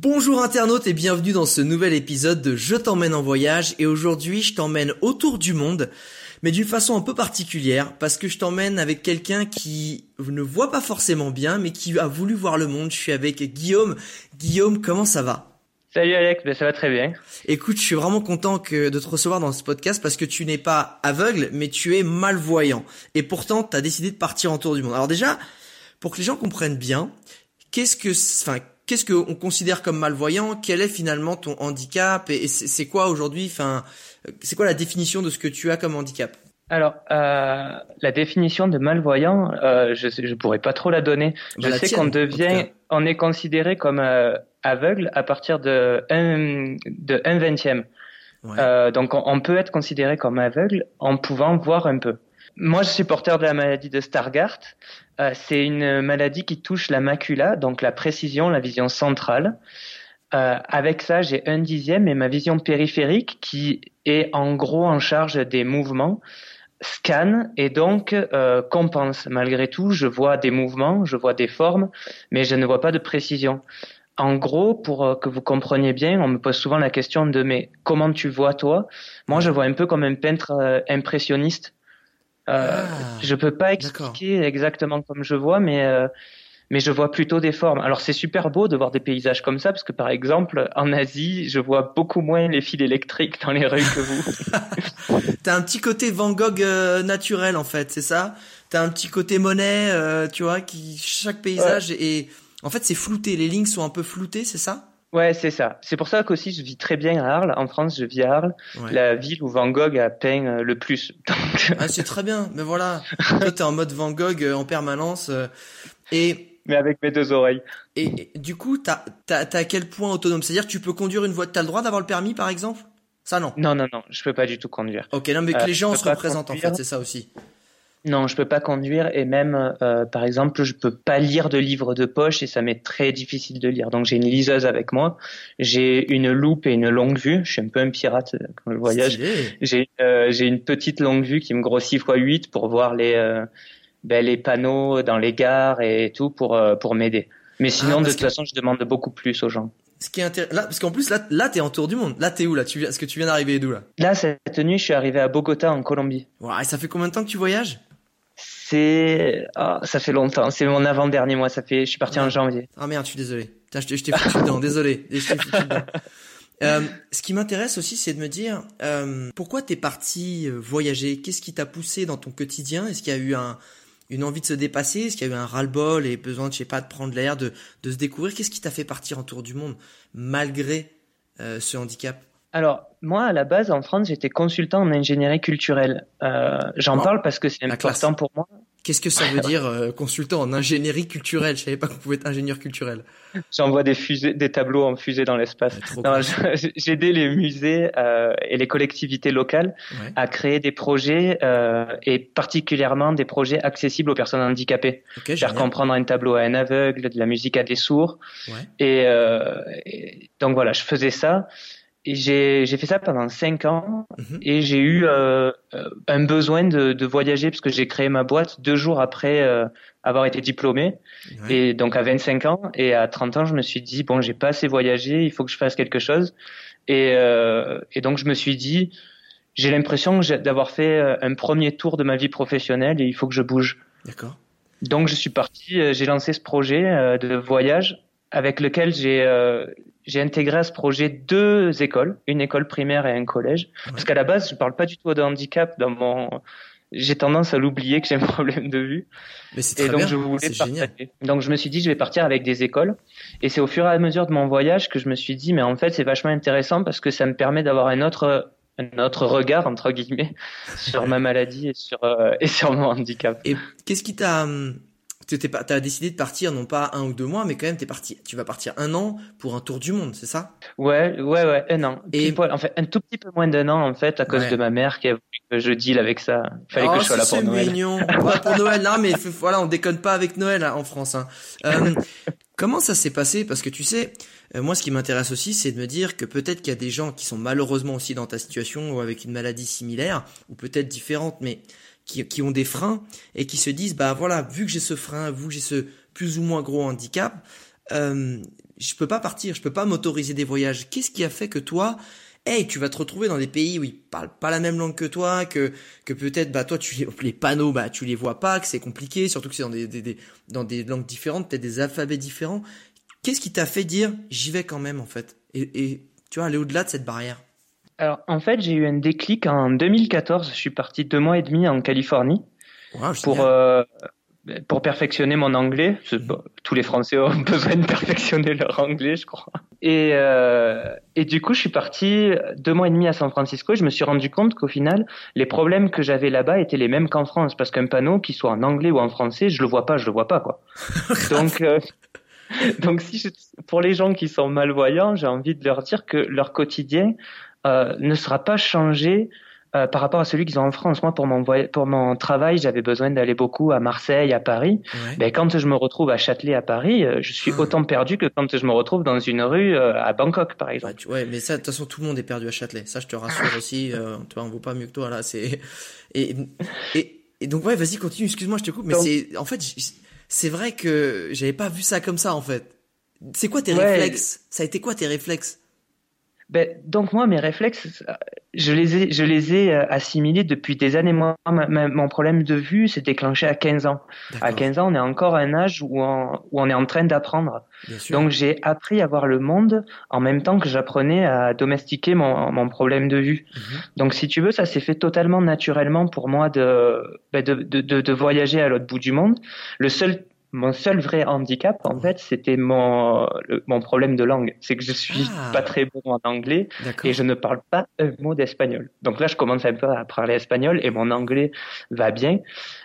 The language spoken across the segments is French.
Bonjour internautes et bienvenue dans ce nouvel épisode de Je t'emmène en voyage et aujourd'hui je t'emmène autour du monde mais d'une façon un peu particulière parce que je t'emmène avec quelqu'un qui ne voit pas forcément bien mais qui a voulu voir le monde. Je suis avec Guillaume. Guillaume, comment ça va? Salut Alex, ben ça va très bien. Écoute, je suis vraiment content que de te recevoir dans ce podcast parce que tu n'es pas aveugle mais tu es malvoyant et pourtant tu as décidé de partir en tour du monde. Alors déjà, pour que les gens comprennent bien, qu'est-ce que enfin qu'est-ce qu'on considère comme malvoyant? Quel est finalement ton handicap? Et c'est quoi aujourd'hui Enfin, c'est quoi la définition de ce que tu as comme handicap? Alors, euh, la définition de malvoyant, euh, je je pourrais pas trop la donner. Bah, je la sais qu'on en devient, on est considéré comme euh, aveugle à partir de un de un vingtième. Ouais. Euh, donc, on, on peut être considéré comme aveugle en pouvant voir un peu. Moi, je suis porteur de la maladie de Stargardt. Euh, c'est une maladie qui touche la macula, donc la précision, la vision centrale. Euh, avec ça, j'ai un dixième et ma vision périphérique qui est en gros en charge des mouvements scanne et donc euh, compense. Malgré tout, je vois des mouvements, je vois des formes, mais je ne vois pas de précision. En gros, pour euh, que vous compreniez bien, on me pose souvent la question de mais comment tu vois toi? Moi, je vois un peu comme un peintre euh, impressionniste. Euh, Ah, je peux pas expliquer exactement comme je vois, mais euh, mais je vois plutôt des formes. Alors c'est super beau de voir des paysages comme ça, parce que par exemple en Asie, je vois beaucoup moins les fils électriques dans les rues que vous. T'as un petit côté Van Gogh euh, naturel en fait, c'est ça? T'as un petit côté Monet, euh, tu vois, qui chaque paysage est, en fait, c'est flouté. Les lignes sont un peu floutées, c'est ça? Ouais, c'est ça. C'est pour ça qu'aussi je vis très bien à Arles. En France, je vis à Arles, Ouais. la ville où Van Gogh a peint euh, le plus. Donc, Ah, c'est très bien. Mais voilà, toi t'es en mode Van Gogh euh, en permanence. euh, et, mais avec mes deux oreilles. et et du coup, t'as t'as t'as à quel point autonome? C'est-à-dire tu peux conduire une voiture. T'as le droit d'avoir le permis, par exemple? Ça non. Non, non, non, je peux pas du tout conduire. Ok, non, mais que Euh, les gens se représentent en fait, c'est ça aussi. Non, je peux pas conduire et même, euh, par exemple, je peux pas lire de livres de poche et ça m'est très difficile de lire. Donc j'ai une liseuse avec moi, j'ai une loupe et une longue vue. Je suis un peu un pirate quand je voyage. J'ai euh, j'ai une petite longue vue qui me grossit x 8 pour voir les euh, ben, les panneaux dans les gares et tout pour pour m'aider. Mais sinon, Ah, de toute que- façon, je demande beaucoup plus aux gens. Ce qui est intéressant, là, parce qu'en plus là, là t'es en tour du monde. Là, t'es où là? Tu viens, est-ce que tu viens d'arriver d'où là? Là, cette nuit, je suis arrivé à Bogota en Colombie. Ouais, et ça fait combien de temps que tu voyages? C'est ah, ça fait longtemps. C'est mon avant-dernier mois. Ça fait. Je suis parti en janvier. Ah merde, je suis désolé. Putain, je t'ai foutu dedans, désolé. Je foutu dedans. Euh, ce qui m'intéresse aussi, c'est de me dire euh, pourquoi t'es parti euh, voyager? Qu'est-ce qui t'a poussé dans ton quotidien? Est-ce qu'il y a eu un, une envie de se dépasser? Est-ce qu'il y a eu un ras-le-bol et besoin de, je sais pas, de prendre l'air, de, de se découvrir? Qu'est-ce qui t'a fait partir en tour du monde malgré euh, ce handicap? Alors, moi, à la base, en France, j'étais consultant en ingénierie culturelle. Euh, J'en parle parce que c'est important pour moi. Qu'est-ce que ça veut dire euh, consultant en ingénierie culturelle? Je savais pas qu'on pouvait être ingénieur culturel. J'envoie des fusées, des tableaux en fusée dans l'espace. Je- J'ai aidé les musées euh, et les collectivités locales Ouais. à créer des projets euh, et particulièrement des projets accessibles aux personnes handicapées. Faire comprendre un tableau à un aveugle, de la musique à des sourds. Ouais. Et, et donc voilà, je faisais ça. J'ai j'ai fait ça pendant cinq ans Mhm. et j'ai eu euh, euh, un besoin de, de voyager parce que j'ai créé ma boîte deux jours après euh, avoir été diplômé Ouais. et donc à 25 ans et à 30 ans je me suis dit bon j'ai pas assez voyagé il faut que je fasse quelque chose et, euh, et donc je me suis dit j'ai l'impression d'avoir fait euh, un premier tour de ma vie professionnelle et il faut que je bouge D'accord. donc je suis parti euh, j'ai lancé ce projet de voyage avec lequel j'ai euh, j'ai intégré à ce projet deux écoles, une école primaire et un collège. Parce qu'à la base, je parle pas du tout de handicap dans mon j'ai tendance à l'oublier que j'ai un problème de vue. Mais c'est très donc bien. je voulais génial. Donc je me suis dit je vais partir avec des écoles et c'est au fur et à mesure de mon voyage que je me suis dit mais en fait c'est vachement intéressant parce que ça me permet d'avoir un autre un autre regard entre guillemets sur ma maladie et sur euh, et sur mon handicap. Et qu'est-ce qui t'a hum, tu as décidé de partir non pas un ou deux mois, mais quand même t'es parti. Tu vas partir un an pour un tour du monde, c'est ça? Ouais, ouais, ouais, un an. Et en fait, un tout petit peu moins d'un an en fait à cause de ma mère qui a voulu que je deal avec ça. Il fallait que oh, je sois là pour Noël. C'est mignon. pour Noël, non, mais voilà, on déconne pas avec Noël hein, en France. Hein. Euh, comment ça s'est passé? Parce que tu sais, euh, moi, ce qui m'intéresse aussi, c'est de me dire que peut-être qu'il y a des gens qui sont malheureusement aussi dans ta situation ou avec une maladie similaire ou peut-être différente, mais qui, qui, ont des freins et qui se disent bah voilà vu que j'ai ce frein vu que j'ai ce plus ou moins gros handicap euh, je peux pas partir je peux pas m'autoriser des voyages. Qu'est-ce qui a fait que toi hey tu vas te retrouver dans des pays où ils parlent pas la même langue que toi que que peut-être bah toi tu les panneaux bah tu les vois pas que c'est compliqué surtout que c'est dans des, des, dans des langues différentes peut-être des alphabets différents. Qu'est-ce qui t'a fait dire j'y vais quand même en fait? Et, et tu vois aller au-delà de cette barrière? Alors, en fait, j'ai eu un déclic en 2014. Je suis parti deux mois et demi en Californie pour euh, pour perfectionner mon anglais. Mhm. Tous les Français ont besoin de perfectionner leur anglais, je crois. Et euh, et du coup, je suis parti deux mois et demi à San Francisco. Et je me suis rendu compte qu'au final, les problèmes que j'avais là-bas étaient les mêmes qu'en France, parce qu'un panneau, qui soit en anglais ou en français, je le vois pas, je le vois pas, quoi. Donc euh, donc, si je, pour les gens qui sont malvoyants, j'ai envie de leur dire que leur quotidien, euh, ne sera pas changé euh, par rapport à celui qu'ils ont en France. Moi, pour mon, pour mon travail, j'avais besoin d'aller beaucoup à Marseille, à Paris. Ben, quand je me retrouve à Châtelet, à Paris, euh, je suis ah. autant perdu que quand je me retrouve dans une rue à Bangkok, par exemple. Ouais, mais ça, de toute façon, tout le monde est perdu à Châtelet. Ça, je te rassure aussi. Tu vois, on vaut pas mieux que toi là. C'est et, et, et donc ouais, vas-y, continue. Excuse-moi, je te coupe, mais c'est en fait, c'est vrai que j'avais pas vu ça comme ça en fait. C'est quoi tes réflexes? Ça a été quoi tes réflexes? Ben, donc moi, mes réflexes, je les ai, je les ai euh, assimilés depuis des années. Moi, mon problème de vue s'est déclenché à 15 ans. À 15 ans, on est encore à un âge où on, où on est en train d'apprendre. Donc j'ai appris à voir le monde en même temps que j'apprenais à domestiquer mon, mon problème de vue. Mhm. Donc si tu veux, ça s'est fait totalement naturellement pour moi de, ben de, de, de voyager à l'autre bout du monde. Le seul mon seul vrai handicap, en fait, c'était mon, mon problème de langue. C'est que je suis ah. pas très bon en anglais et je ne parle pas un mot d'espagnol. Donc là, je commence un peu à parler espagnol et mon anglais va bien.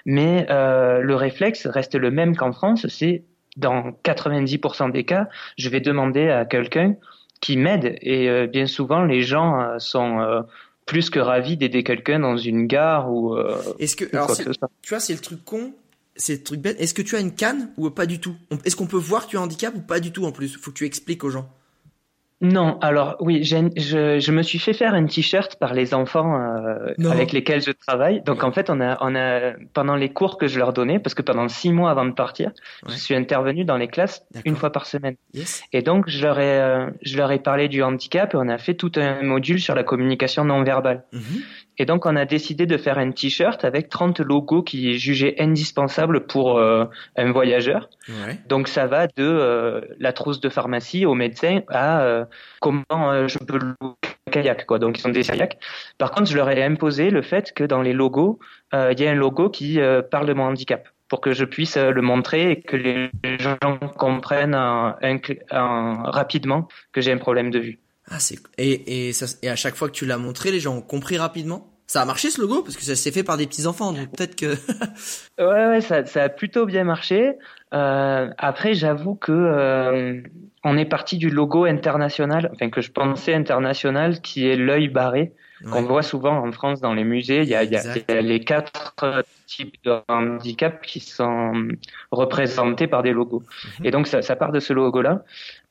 Mais euh, le réflexe reste le même qu'en France. C'est dans 90% des cas, je vais demander à quelqu'un qui m'aide. Et euh, bien souvent, les gens euh, sont euh, plus que ravis d'aider quelqu'un dans une gare ou. Est-ce que, alors, tu vois, c'est le truc con c'est le truc bête. Est-ce que tu as une canne ou pas du tout Est-ce qu'on peut voir que tu as un handicap ou pas du tout en plus? Faut que tu expliques aux gens. Non, alors oui, je, je, me suis fait faire un t-shirt par les enfants euh, avec lesquels je travaille. Donc en fait, on a, on a pendant les cours que je leur donnais, parce que pendant six mois avant de partir, je suis intervenu dans les classes une fois par semaine. Et donc je leur ai, euh, je leur ai parlé du handicap et on a fait tout un module sur la communication non verbale. Mhm. Et donc, on a décidé de faire un t-shirt avec 30 logos qui est jugé indispensable pour euh, un voyageur. Ouais. Donc, ça va de euh, la trousse de pharmacie au médecin à euh, comment je peux louer un kayak. Quoi. Donc, ils sont des kayaks. Par contre, je leur ai imposé le fait que dans les logos, il y a un logo qui parle de mon handicap pour que je puisse le montrer et que les gens comprennent rapidement que j'ai un problème de vue. Ah, c'est et et ça et à chaque fois que tu l'as montré, les gens ont compris rapidement? Ça a marché ce logo? Parce que ça s'est fait par des petits enfants, donc peut-être que. ouais, ouais, ça, ça a plutôt bien marché. Euh, après, j'avoue que euh, on est parti du logo international, enfin que je pensais international, qui est l'œil barré qu'on voit souvent en France dans les musées. Il y a, il y a, les quatre types de handicap qui sont représentés par des logos. Mhm. Et donc ça, ça, part de ce logo-là.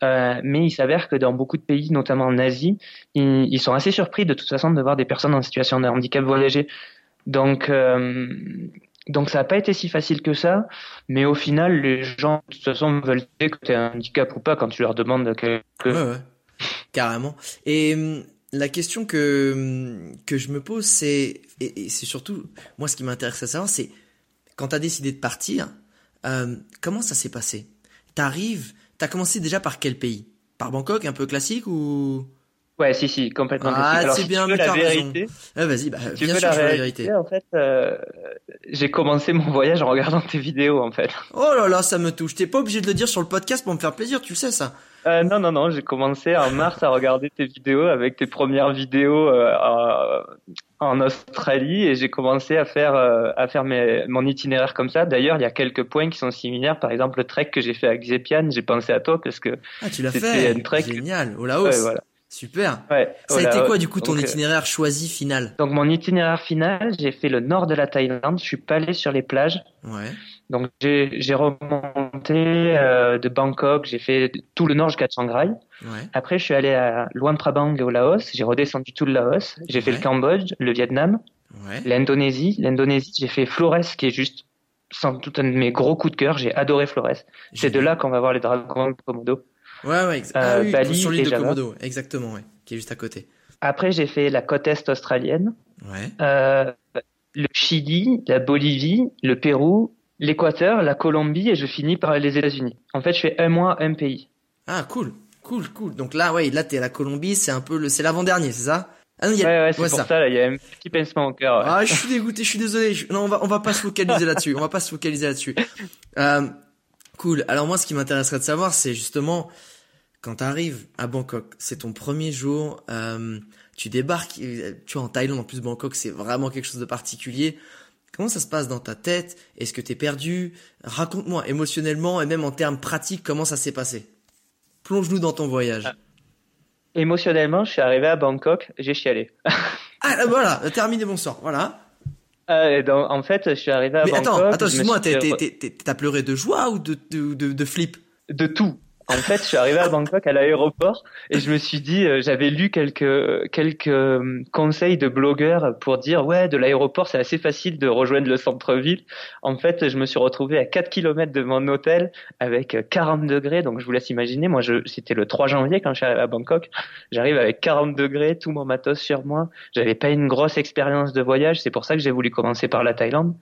Euh, mais il s'avère que dans beaucoup de pays, notamment en Asie, ils, sont assez surpris de toute façon de voir des personnes en situation de handicap voyager. Donc euh, donc ça n'a pas été si facile que ça, mais au final, les gens de toute façon veulent dire que tu es un handicap ou pas quand tu leur demandes que... Ouais, ouais. Carrément. Et hum, la question que, que je me pose, c'est, et, c'est surtout, moi ce qui m'intéresse à savoir, c'est quand tu as décidé de partir, euh, comment ça s'est passé? T'arrives, t'as commencé déjà par quel pays? Par Bangkok, un peu classique ou? Ouais, si, si, complètement. Ah, c'est bien, mais la vérité. Ah, vas-y, bah, tu bien sûr, la, la vérité. En fait, euh, j'ai commencé mon voyage en regardant tes vidéos, en fait. Oh là là, ça me touche. T'es pas obligé de le dire sur le podcast pour me faire plaisir, tu sais ça. Euh, non, non, non, j'ai commencé en mars à regarder tes vidéos avec tes premières vidéos euh, en Australie et j'ai commencé à faire euh, à faire mes, mon itinéraire comme ça. D'ailleurs, il y a quelques points qui sont similaires. Par exemple, le trek que j'ai fait avec Zepian, j'ai pensé à toi parce que ah, tu l'as fait. Une trek... Génial, au Laos. Ouais, voilà. Super. Ouais, ça a été quoi du coup ton euh, itinéraire choisi final? Donc mon itinéraire final, j'ai fait le nord de la Thaïlande. Je suis pas allé sur les plages. Ouais. Donc j'ai remonté euh, de Bangkok, j'ai fait tout le nord jusqu'à Chiang Rai. Ouais. Après je suis allé à Luang Prabang au Laos. J'ai redescendu tout le Laos. J'ai fait le Cambodge, le Vietnam, ouais. l'Indonésie. L'Indonésie, j'ai fait Flores, qui est juste sans doute un de mes gros coups de cœur. J'ai adoré Flores. C'est de là qu'on va voir les dragons de Komodo. Ouais, ouais, ah, oui, Bali sur l'île de Komodo, exactement, qui est juste à côté. Après, j'ai fait la côte est australienne, euh, le Chili, la Bolivie, le Pérou, l'Équateur, la Colombie et je finis par les États-Unis. En fait, je fais un mois, un pays. Ah, cool, cool, cool. Donc là, ouais, là, t'es à la Colombie, c'est un peu le, c'est l'avant-dernier, c'est ça? Ah non, y a... Ouais, ouais, c'est pour ça, il y a un petit pincement au cœur. Ah, je suis dégoûté, je suis désolé. Non, on va, on va pas se focaliser là-dessus. On va pas se focaliser là-dessus. Euh, cool. Alors moi, ce qui m'intéresserait de savoir, c'est justement, quand tu arrives à Bangkok, c'est ton premier jour, euh, tu débarques, tu vois, en Thaïlande, en plus Bangkok, c'est vraiment quelque chose de particulier. Comment ça se passe dans ta tête? Est-ce que t'es perdu? Raconte-moi émotionnellement et même en termes pratiques, comment ça s'est passé? Plonge-nous dans ton voyage. Ah. Émotionnellement, je suis arrivé à Bangkok, j'ai chialé. ah voilà, terminé mon sort, voilà. Euh, donc, en fait, je suis arrivé à Mais Bangkok. Attends, attends, excuse-moi, t'as pleuré de joie ou de, de, de, de flip? De tout. En fait, je suis arrivé à Bangkok à l'aéroport et je me suis dit, euh, j'avais lu quelques quelques euh, conseils de blogueurs pour dire ouais, de l'aéroport c'est assez facile de rejoindre le centre-ville. En fait, je me suis retrouvé à 4 km de mon hôtel avec 40 degrés. Donc je vous laisse imaginer, moi je c'était le 3 janvier quand je suis arrivé à Bangkok. J'arrive avec 40 degrés, tout mon matos sur moi. J'avais pas une grosse expérience de voyage, c'est pour ça que j'ai voulu commencer par la Thaïlande.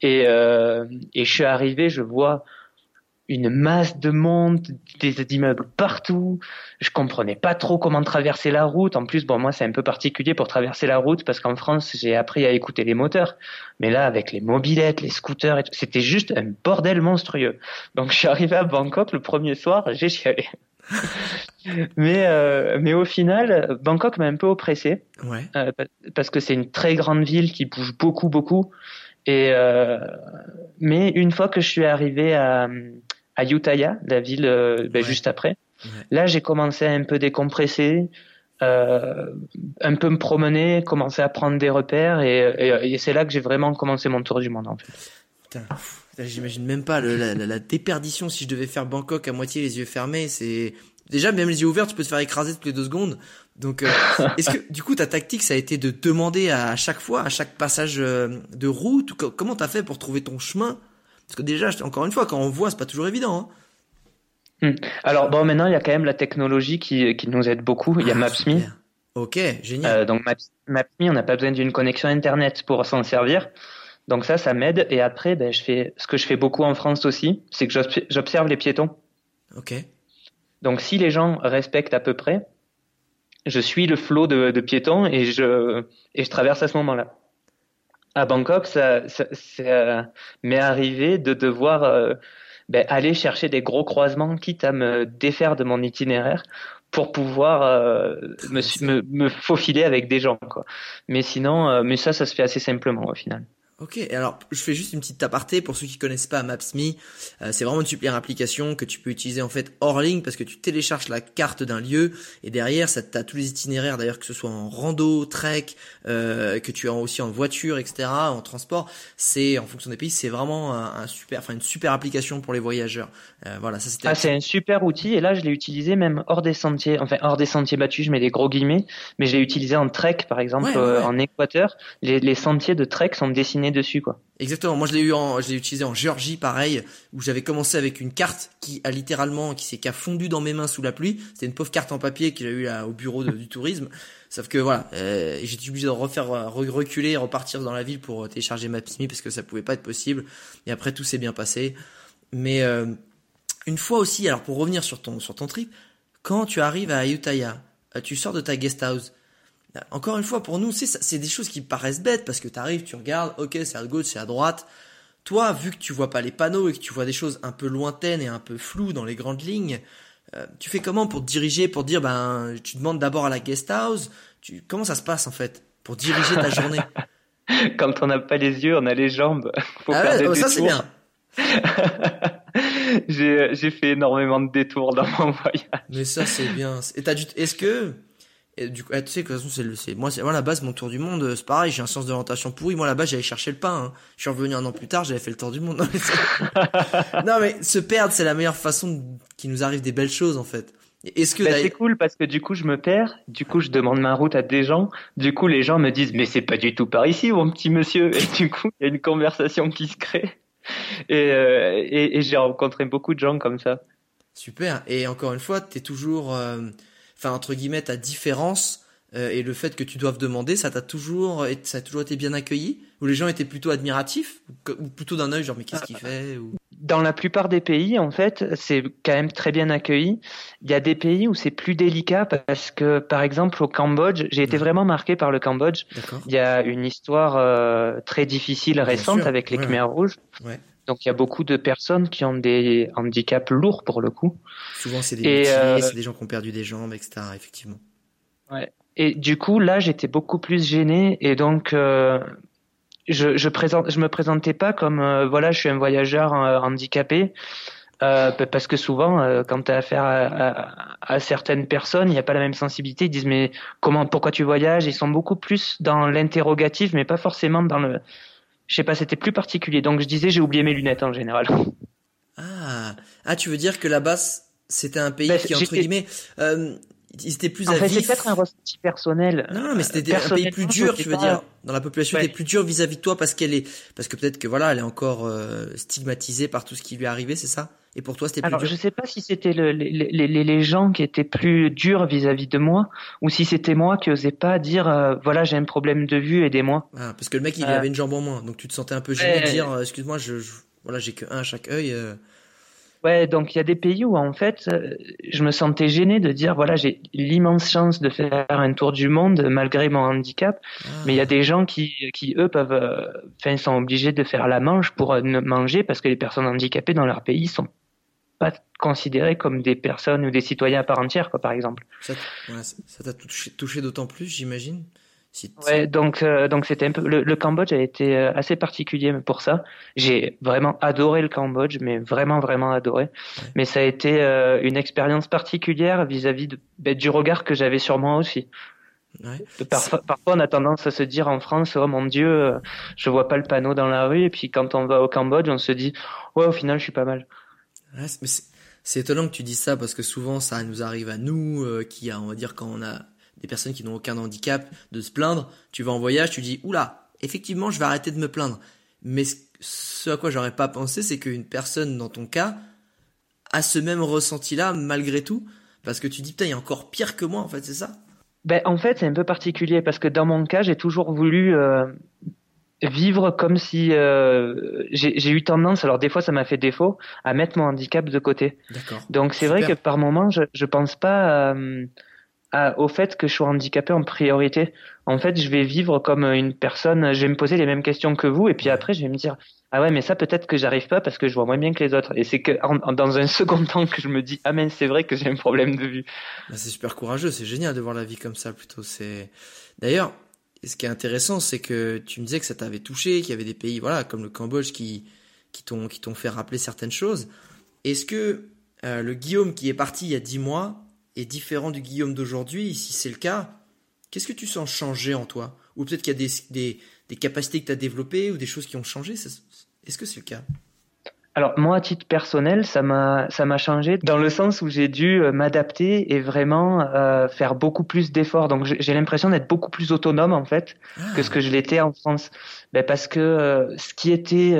Et euh, et je suis arrivé, je vois une masse de monde, des immeubles partout. Je comprenais pas trop comment traverser la route. En plus, bon, moi, c'est un peu particulier pour traverser la route parce qu'en France, j'ai appris à écouter les moteurs. Mais là, avec les mobilettes, les scooters, et c'était juste un bordel monstrueux. Donc, je suis arrivé à Bangkok le premier soir, j'ai chialé. mais euh, mais au final, Bangkok m'a un peu oppressé. Ouais. Euh, parce que c'est une très grande ville qui bouge beaucoup, beaucoup. Et euh, mais une fois que je suis arrivé à, à Utaya, la ville euh, ben, juste après, là j'ai commencé à un peu décompresser, euh, un peu me promener, commencer à prendre des repères, et, et, c'est là que j'ai vraiment commencé mon tour du monde en fait. Putain, j'imagine même pas la, la, la, déperdition. Si je devais faire Bangkok à moitié les yeux fermés, c'est déjà même les yeux ouverts, tu peux te faire écraser toutes les deux secondes. Donc, euh, est-ce que du coup ta tactique ça a été de demander à chaque fois, à chaque passage euh, de route, ou comment t'as fait pour trouver ton chemin? Parce que déjà, encore une fois, quand on voit, c'est pas toujours évident. Hein. Hmm. Alors bon, maintenant il y a quand même la technologie qui, qui nous aide beaucoup. Il y a ah, Maps.me. Ok, génial. Euh, donc Maps.me, on n'a pas besoin d'une connexion internet pour s'en servir. Donc ça, ça m'aide. Et après, ben, je fais ce que je fais beaucoup en France aussi, c'est que j'observe les piétons. Ok. Donc si les gens respectent à peu près, je suis le flot de, de, piétons et je, et je traverse à ce moment-là. À Bangkok, ça, ça, m'est arrivé de devoir euh, ben, aller chercher des gros croisements, quitte à me défaire de mon itinéraire pour pouvoir euh, me, me, me, faufiler avec des gens. Quoi. Mais sinon, euh, mais ça, ça se fait assez simplement au final. Ok, alors je fais juste une petite aparté pour ceux qui connaissent pas Maps.me. Euh, c'est vraiment une super application que tu peux utiliser en fait hors ligne parce que tu télécharges la carte d'un lieu et derrière ça t'as tous les itinéraires d'ailleurs que ce soit en rando, trek, euh, que tu as aussi en voiture, etc. En transport, c'est en fonction des pays, c'est vraiment un, super, enfin une super application pour les voyageurs. Euh, voilà, ça c'était. Ah, c'est un super outil et là je l'ai utilisé même hors des sentiers, enfin hors des sentiers battus, je mets des gros guillemets, mais je l'ai utilisé en trek par exemple euh, en Équateur. Les, les sentiers de trek sont dessinés dessus quoi. Exactement. Moi je l'ai eu je l'ai utilisé en Géorgie pareil où j'avais commencé avec une carte qui a littéralement qui s'est qui fondu dans mes mains sous la pluie. C'était une pauvre carte en papier qu'il a eu au bureau du tourisme. Sauf que voilà, euh, j'étais obligé de refaire reculer, repartir dans la ville pour télécharger Maps.me parce que ça pouvait pas être possible. Et après tout s'est bien passé. Mais euh, une fois aussi, alors pour revenir sur ton, sur ton trip, quand tu arrives à Ayutthaya, euh, tu sors de ta guest house. Encore une fois, pour nous, c'est des choses qui paraissent bêtes parce que tu arrives, tu regardes, ok, c'est à gauche, c'est à droite. Toi, vu que tu vois pas les panneaux et que tu vois des choses un peu lointaines et un peu floues dans les grandes lignes, euh, tu fais comment pour te diriger, pour dire, ben, tu demandes d'abord à la guest house? Tu, comment ça se passe en fait pour diriger ta journée? Quand on n'a pas les yeux, on a les jambes. Faut ah ouais, oh, ça c'est bien. j'ai fait énormément de détours dans mon voyage. Mais ça c'est bien. Et t'as est-ce que et du coup, eh, tu sais que de toute façon, c'est c'est moi, c'est moi à la base mon tour du monde, c'est pareil, j'ai un sens d'orientation pourri. Moi là-bas, j'allais chercher le pain. Hein. Je suis revenu un an plus tard, j'avais fait le tour du monde. Non mais, se perdre, c'est la meilleure façon qui nous arrive des belles choses en fait. Est-ce que bah, c'est cool parce que du coup je me perds, du coup je demande ma route à des gens, du coup les gens me disent mais c'est pas du tout par ici mon petit monsieur et du coup il y a une conversation qui se crée et, euh, et, et j'ai rencontré beaucoup de gens comme ça. Super et encore une fois t'es toujours euh, enfin entre guillemets ta différence euh, et le fait que tu doives demander, ça t'a toujours, ça a toujours été bien accueilli? Ou les gens étaient plutôt admiratifs? Ou plutôt d'un œil genre mais qu'est-ce qu'il fait? Ou... Dans la plupart des pays, en fait, c'est quand même très bien accueilli. Il y a des pays où c'est plus délicat parce que, par exemple, au Cambodge, j'ai été vraiment marqué par le Cambodge. Il y a une histoire euh, très difficile récente avec les Khmer rouges. Donc il y a beaucoup de personnes qui ont des handicaps lourds pour le coup. Souvent c'est des euh, c'est des gens qui ont perdu des jambes, etc. Effectivement. Ouais. Et du coup là j'étais beaucoup plus gêné et donc euh, je je présente je me présentais pas comme euh, voilà je suis un voyageur handicapé. parce que souvent, quand tu as affaire à, à, certaines personnes, il n'y a pas la même sensibilité. Ils disent mais comment, pourquoi tu voyages? Ils sont beaucoup plus dans l'interrogatif, mais pas forcément dans le je sais pas, c'était plus particulier. Donc je disais, j'ai oublié mes lunettes en général. Ah, ah, tu veux dire que là-bas, c'était un pays bah, qui entre guillemets, euh, ils étaient plus c'est peut-être un ressenti personnel. Non, mais c'était un pays plus dur, tu veux dire. Dans la population, était plus dur vis-à-vis de toi parce qu'elle est, parce que peut-être que voilà, elle est encore euh, stigmatisée par tout ce qui lui est arrivé, c'est ça? Et pour toi, c'était plus Alors, dur? je sais pas si c'était le, les, les, les, gens qui étaient plus durs vis-à-vis de moi, ou si c'était moi qui osais pas dire, euh, voilà, j'ai un problème de vue, aidez-moi. Ah, parce que le mec, il euh... avait une jambe en moins, donc tu te sentais un peu gêné de dire, euh, excuse-moi, je, je, voilà, j'ai que un à chaque œil. Euh. Ouais, donc il y a des pays où en fait, je me sentais gêné de dire, voilà, j'ai l'immense chance de faire un tour du monde malgré mon handicap, ah. mais il y a des gens qui, qui eux peuvent, enfin, sont obligés de faire la manche pour ne manger parce que les personnes handicapées dans leur pays sont pas considérés comme des personnes ou des citoyens à part entière, quoi, par exemple. Ça t'a touché, d'autant plus, j'imagine. Ouais, donc euh, donc c'était un peu le, Cambodge a été euh, assez particulier pour ça. J'ai vraiment adoré le Cambodge, mais vraiment vraiment adoré. Mais ça a été euh, une expérience particulière vis-à-vis ben, du regard que j'avais sur moi aussi. Ouais. Parfois, parfois, on a tendance à se dire en France, oh mon Dieu, je vois pas le panneau dans la rue. Et puis quand on va au Cambodge, on se dit, ouais, au final, je suis pas mal c'est étonnant que tu dises ça parce que souvent ça nous arrive à nous euh, qui on va dire quand on a des personnes qui n'ont aucun handicap de se plaindre. Tu vas en voyage tu dis oula effectivement je vais arrêter de me plaindre. Mais ce à quoi j'aurais pas pensé c'est qu'une personne dans ton cas a ce même ressenti là malgré tout parce que tu dis putain il y a encore pire que moi en fait c'est ça? Ben en fait c'est un peu particulier parce que dans mon cas j'ai toujours voulu euh, vivre comme si euh, j'ai eu tendance, alors des fois ça m'a fait défaut, à mettre mon handicap de côté. Donc c'est vrai que par moment je je pense pas euh, au fait que je sois handicapé en priorité. En fait, je vais vivre comme une personne, je vais me poser les mêmes questions que vous et puis après je vais me dire ah ouais mais ça peut-être que j'arrive pas parce que je vois moins bien que les autres et c'est que dans un second temps que je me dis ah mais c'est vrai que j'ai un problème de vue. Bah, c'est super courageux, c'est génial de voir la vie comme ça plutôt. C'est d'ailleurs ce qui est intéressant, c'est que tu me disais que ça t'avait touché, qu'il y avait des pays, voilà, comme le Cambodge qui, qui t'ont, qui t'ont fait rappeler certaines choses. Est-ce que euh, le Guillaume qui est parti il y a dix mois est différent du Guillaume d'aujourd'hui Si c'est le cas, qu'est-ce que tu sens changer en toi? Ou peut-être qu'il y a des, des, des capacités que tu as développées ou des choses qui ont changé Est-ce que c'est le cas? Alors moi, à titre personnel, ça m'a ça m'a changé dans le sens où j'ai dû euh, m'adapter et vraiment euh, faire beaucoup plus d'efforts. Donc j'ai l'impression d'être beaucoup plus autonome en fait que ce que je l'étais en France. Ben, parce que euh, ce qui était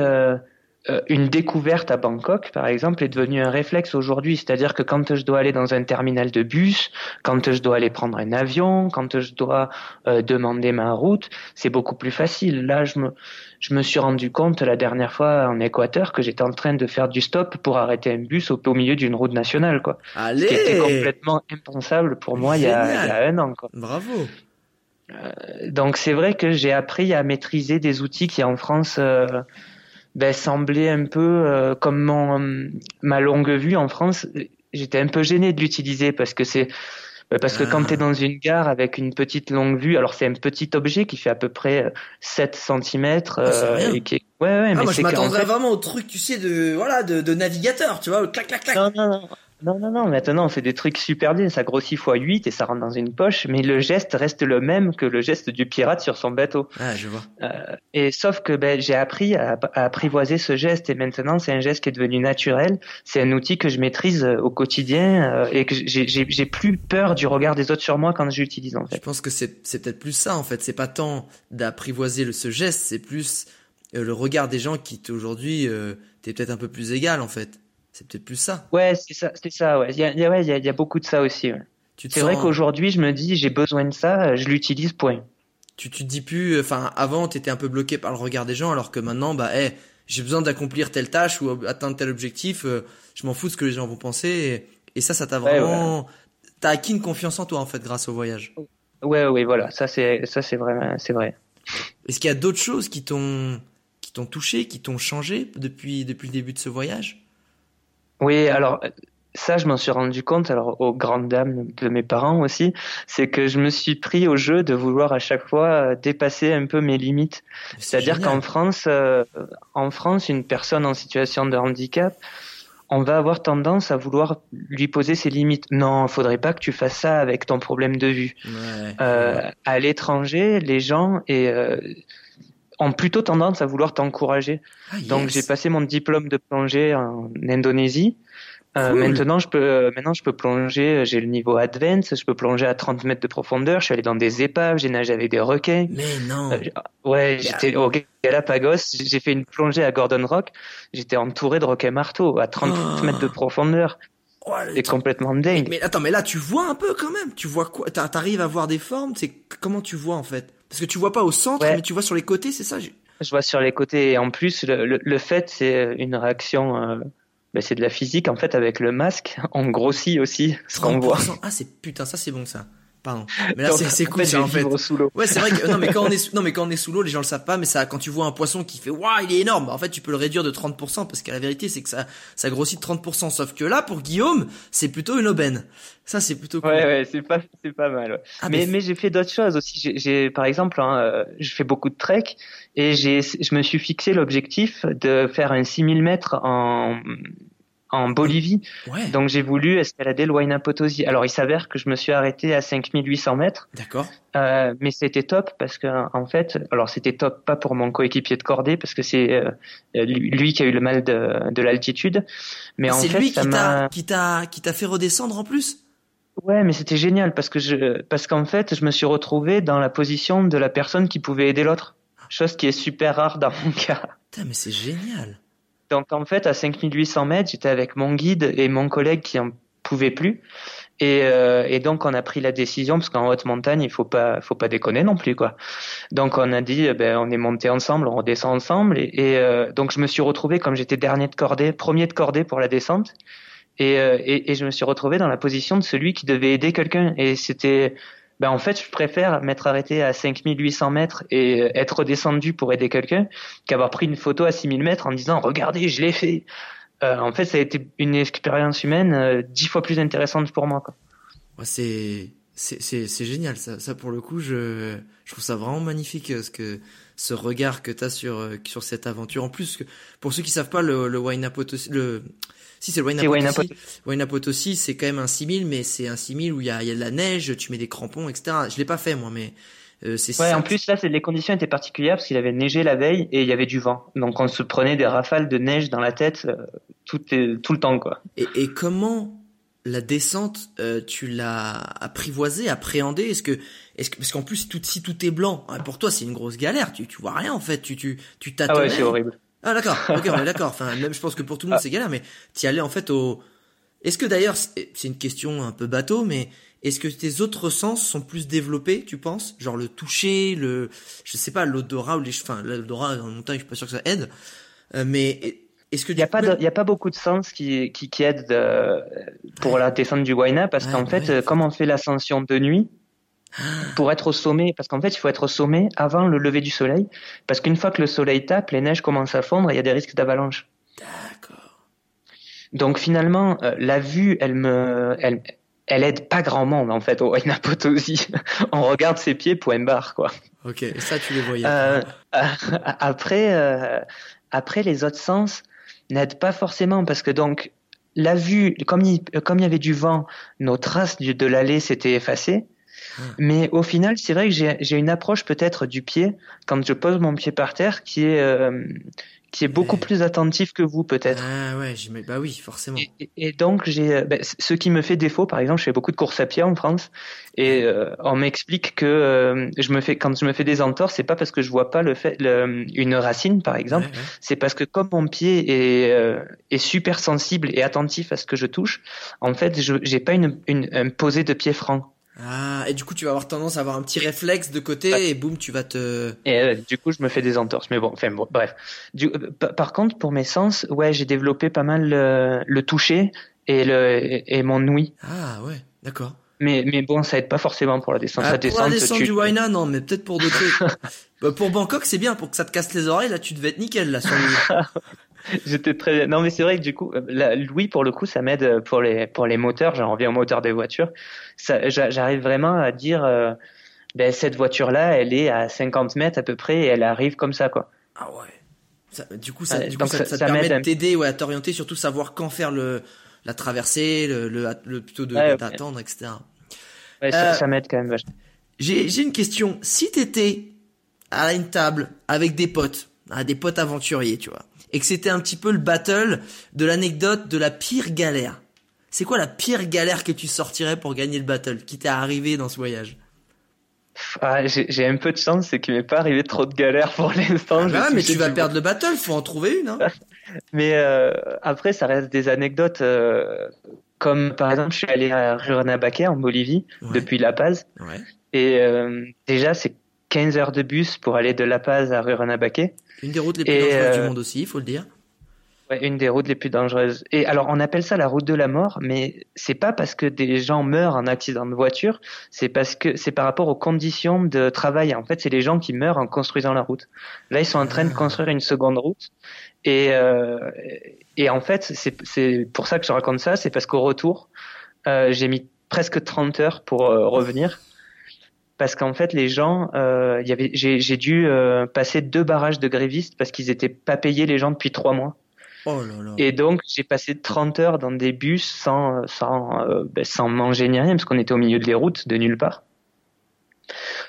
euh, une découverte à Bangkok, par exemple, est devenue un réflexe aujourd'hui. C'est-à-dire que quand je dois aller dans un terminal de bus, quand je dois aller prendre un avion, quand je dois euh, demander ma route, c'est beaucoup plus facile. Là, je me, je me suis rendu compte la dernière fois en Équateur que j'étais en train de faire du stop pour arrêter un bus au, au milieu d'une route nationale, quoi. Allez Ce qui était complètement impensable pour moi il y, a, il y, a, un an, quoi. Bravo. Euh, donc c'est vrai que j'ai appris à maîtriser des outils qui en France euh, ben, semblait un peu euh, comme mon, ma longue vue en France. J'étais un peu gêné de l'utiliser parce que c'est ben, parce que quand tu es dans une gare avec une petite longue vue, alors c'est un petit objet qui fait à peu près 7 cm euh, et qui est... ouais ouais ah, mais moi je m'attendrais vraiment au truc tu sais de voilà de, de navigateur, tu vois, clac clac clac. Non non non. Non, non, non, maintenant on fait des trucs super bien, ça grossit x 8 et ça rentre dans une poche, mais le geste reste le même que le geste du pirate sur son bateau. Ah, je vois. Euh, et sauf que ben, j'ai appris à, à, apprivoiser ce geste et maintenant c'est un geste qui est devenu naturel, c'est un outil que je maîtrise au quotidien euh, et que j'ai plus peur du regard des autres sur moi quand j'utilise en fait. Je pense que c'est peut-être plus ça en fait, c'est pas tant d'apprivoiser ce geste, c'est plus euh, le regard des gens qui aujourd'hui euh, t'es peut-être un peu plus égal en fait. C'est peut-être plus ça. Ouais, c'est ça, c'est ça. Ouais, il y a, ouais, il y a, il y a beaucoup de ça aussi. Ouais. C'est vrai qu'aujourd'hui, je me dis, j'ai besoin de ça, je l'utilise. Point. Tu, tu te dis plus, enfin, avant, t'étais un peu bloqué par le regard des gens, alors que maintenant, bah, hey, j'ai besoin d'accomplir telle tâche ou atteindre tel objectif. Euh, je m'en fous de ce que les gens vont penser. Et, et ça, ça t'a vraiment, ouais, t'as acquis une confiance en toi en fait grâce au voyage. Ouais, oui, voilà. Ça, c'est, ça, c'est vraiment, c'est vrai. Est-ce qu'il y a d'autres choses qui t'ont, qui t'ont touché, qui t'ont changé depuis, depuis le début de ce voyage? Oui, alors ça, je m'en suis rendu compte, alors aux grandes dames de mes parents aussi, c'est que je me suis pris au jeu de vouloir à chaque fois dépasser un peu mes limites. C'est-à-dire qu'en France, euh, en France, une personne en situation de handicap, on va avoir tendance à vouloir lui poser ses limites. Non, faudrait pas que tu fasses ça avec ton problème de vue. Ouais, euh, ouais. À l'étranger, les gens et euh, ont plutôt tendance à vouloir t'encourager. Ah, yes. Donc j'ai passé mon diplôme de plongée en Indonésie. Euh, maintenant, je peux, maintenant, je peux plonger. J'ai le niveau advanced. Je peux plonger à 30 mètres de profondeur. Je suis allé dans des épaves. J'ai nagé avec des requins. Mais non. Euh, ouais, j'étais au Galapagos. J'ai fait une plongée à Gordon Rock. J'étais entouré de requins marteaux à 30 Oh. mètres de profondeur. Oh, C'est complètement mais, dingue. mais attends, mais là tu vois un peu quand même. Tu vois quoi T'a- T'arrives à voir des formes. C'est comment tu vois en fait? Parce que tu vois pas au centre, Ouais. mais tu vois sur les côtés, c'est ça. Je vois sur les côtés. Et en plus, le, le, le fait, c'est une réaction. Euh, ben, c'est de la physique. En fait, avec le masque, on grossit aussi ce qu'on voit. 30%. Ah c'est putain, ça c'est bon ça. Pardon. Mais là c'est cool ça en fait. sous. Ouais, c'est vrai que non mais quand on est sous- non mais quand on est sous l'eau, les gens le savent pas, mais ça quand tu vois un poisson qui fait waouh, il est énorme, bah, en fait tu peux le réduire de 30% parce que la vérité c'est que ça ça grossit de 30%. Sauf que là pour Guillaume, c'est plutôt une aubaine. Ça c'est plutôt cool. Ouais, ouais, c'est pas, c'est pas mal. ouais. Ah, mais, mais- mais j'ai fait d'autres choses aussi. J'ai, j'ai- par exemple, hein, euh, je fais beaucoup de trek et j'ai, je me suis fixé l'objectif de faire un 6000 mètres en, en Bolivie. Ouais. Donc j'ai voulu escalader le Huayna Potosi. Alors il s'avère que je me suis arrêté à 5800 mètres, D'accord. euh, mais c'était top parce que en fait, alors c'était top pas pour mon coéquipier de cordée parce que c'est euh, lui lui qui a eu le mal de, de l'altitude, mais Ah, en c'est fait lui ça qui m'a t'a qui t'a qui t'a fait redescendre en plus? Ouais, mais c'était génial parce que je, parce qu'en fait, je me suis retrouvé dans la position de la personne qui pouvait aider l'autre. Chose qui est super rare dans mon cas. Putain, mais c'est génial. Donc en fait, à 5800 mètres, j'étais avec mon guide et mon collègue qui en pouvait plus. Et, euh, et donc on a pris la décision parce qu'en haute montagne, il faut pas, faut pas déconner non plus quoi. Donc on a dit, eh ben on est monté ensemble, on redescend ensemble. Et, euh, donc je me suis retrouvé comme j'étais dernier de cordée, premier de cordée pour la descente. Et, euh, et je me suis retrouvé dans la position de celui qui devait aider quelqu'un. Et c'était, ben en fait, je préfère m'être arrêté à 5800 mètres et être redescendu pour aider quelqu'un qu'avoir pris une photo à 6000 mètres en disant regardez, je l'ai fait. Euh, en fait, ça a été une expérience humaine euh, dix fois plus intéressante pour moi. Quoi. Ouais, c'est génial ça ça pour le coup je je trouve ça vraiment magnifique euh, ce que ce regard que t'as sur euh, sur cette aventure en plus que pour ceux qui savent pas le le Potosi le si c'est le Huayna Potosi c'est quand même un 6000 mais c'est un 6000 où il y a il y a de la neige tu mets des crampons etc je l'ai pas fait moi mais euh, c'est Ouais, en plus là, les conditions étaient particulières parce qu'il avait neigé la veille et il y avait du vent. Donc on se prenait des rafales de neige dans la tête euh, tout est- tout le temps quoi. Et, et comment la descente, euh, tu l'as apprivoisée, appréhendée? Est-ce que, est-ce que, parce qu'en plus, tout, si tout est blanc, hein, pour toi, c'est une grosse galère. Tu, tu vois rien en fait. Tu, tu, tu Ah tâtonnais. ouais, c'est horrible. Ah d'accord, ok, on est d'accord. Enfin, même je pense que pour tout le monde c'est galère, mais t'y allais en fait au. Est-ce que d'ailleurs, c'est une question un peu bateau, mais est-ce que tes autres sens sont plus développés, tu penses? Genre le toucher, le, je sais pas, l'odorat ou les, enfin l'odorat en montagne, je suis pas sûr que ça aide. Euh, mais est-ce que il y a pas il y a pas beaucoup de sens qui qui, qui aident euh, pour la descente du Waina parce qu'en fait, euh, comme on fait l'ascension de nuit, pour être au sommet, parce qu'en fait, il faut être au sommet avant le lever du soleil, parce qu'une fois que le soleil tape, les neiges commencent à fondre et il y a des risques d'avalanche. D'accord. Donc finalement, la vue, elle me, elle, elle aide pas grand monde en fait au aussi. On regarde ses pieds, point barre quoi. Ok, ça tu les voyais. Euh, après, euh, après les autres sens n'aident pas forcément parce que donc la vue, comme il, comme il y avait du vent, nos traces de l'allée s'étaient effacées. Ah. Mais au final, c'est vrai que j'ai une approche peut-être du pied quand je pose mon pied par terre qui est euh, qui est beaucoup plus attentif que vous peut-être. Ah ouais, bah oui, forcément. Et, donc j'ai, bah, ce qui me fait défaut, par exemple, je fais beaucoup de courses à pied en France, et euh, on m'explique que euh, je me fais, quand je me fais des entorses, c'est pas parce que je vois pas le fait, le, une racine, par exemple, c'est parce que comme mon pied est, euh, est super sensible et attentif à ce que je touche, en fait, je j'ai pas une, une un posé de pied franc. Ah, et du coup, tu vas avoir tendance à avoir un petit réflexe de côté et boum, tu vas te. Et euh, du coup, je me fais des entorses. Mais bon, enfin, bon, bref. Du, euh, par contre, pour mes sens, ouais, j'ai développé pas mal le, le toucher et le et, mon ouïe. Ah ouais, d'accord. Mais, mais bon, ça aide pas forcément pour la descente. Ah, pour la descente du Waina, non, mais peut-être pour d'autres trucs. bah, pour Bangkok, c'est bien, pour que ça te casse les oreilles, là, tu devais être nickel, là, sur le... J'étais très non mais c'est vrai que du coup la, Louis pour le coup ça m'aide pour les pour les moteurs. J'en reviens aux moteurs des voitures. Ça j'arrive vraiment à dire euh, ben cette voiture là elle est à 50 mètres à peu près et elle arrive comme ça quoi. Ah ouais. Du coup ça, du coup, ça, ça, te permet de t'aider ouais, à t'orienter surtout savoir quand faire le la traversée le, le, plutôt de d'attendre etc ouais, ça, euh, ça m'aide quand même j'ai j'ai une question. Si t'étais à une table avec des potes des potes aventuriers tu vois et que c'était un petit peu le battle de l'anecdote de la pire galère. C'est quoi la pire galère que tu sortirais pour gagner le battle qui t'est arrivé dans ce voyage? Ah, j'ai un peu de chance, c'est qu'il m'est pas arrivé trop de galères pour l'instant. Ah mais tu vas perdre le battle, faut en trouver une. Hein. mais euh, après, ça reste des anecdotes. Euh, comme par exemple, je suis allé à Ruranabaque en Bolivie depuis La Paz. Ouais. Et euh, déjà, c'est 15 heures de bus pour aller de La Paz à Ruranabaque. Une des routes les plus dangereuses du euh, monde aussi, il faut le dire. Ouais, une des routes les plus dangereuses. Et alors, on appelle ça la route de la mort, mais c'est pas parce que des gens meurent en accident de voiture, c'est parce que c'est par rapport aux conditions de travail. En fait, c'est les gens qui meurent en construisant la route. Là, ils sont en train de ah. construire une seconde route. Et, euh, et en fait, c'est pour ça que je raconte ça, c'est parce qu'au retour, euh, j'ai mis presque 30 heures pour euh, revenir parce qu'en fait les gens, euh, y avait, j'ai, dû euh, passer deux barrages de grévistes parce qu'ils étaient pas payés les gens depuis trois mois. Oh là là. Et donc j'ai passé 30 heures dans des bus sans sans euh, ben, sans manger ni rien parce qu'on était au milieu des routes de nulle part.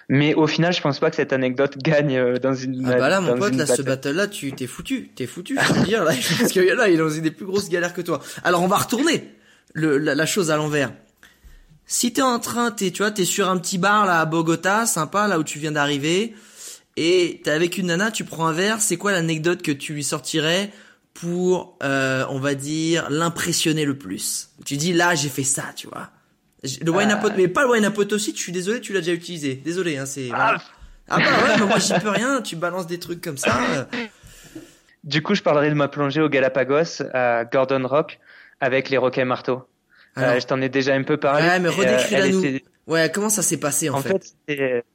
Mais au final, je pense pas que cette anecdote gagne dans une. Ah bah là, mon pote, là, ce battle-là, tu t'es foutu, t'es foutu. Je veux dire là, parce que là, il a aussi des plus grosses galères que toi. Alors, on va retourner le, la chose à l'envers si t'es en train, t'es, tu vois, t'es sur un petit bar là à Bogota, sympa, là où tu viens d'arriver, et t'es avec une nana, tu prends un verre, c'est quoi l'anecdote que tu lui sortirais pour, euh, on va dire, l'impressionner le plus? Tu dis là, j'ai fait ça, tu vois. Le wine euh... mais pas le wine aussi. Je suis désolé, tu l'as déjà utilisé. Désolé, hein, c'est. Ah. ah bah ouais, mais moi j'y peux rien. Tu balances des trucs comme ça. Du coup, je parlerai de ma plongée au Galapagos à Gordon Rock avec les roquets marteaux. Euh, je t'en ai déjà un peu parlé. Ouais, mais. Euh, ouais, comment ça s'est passé en, en fait, fait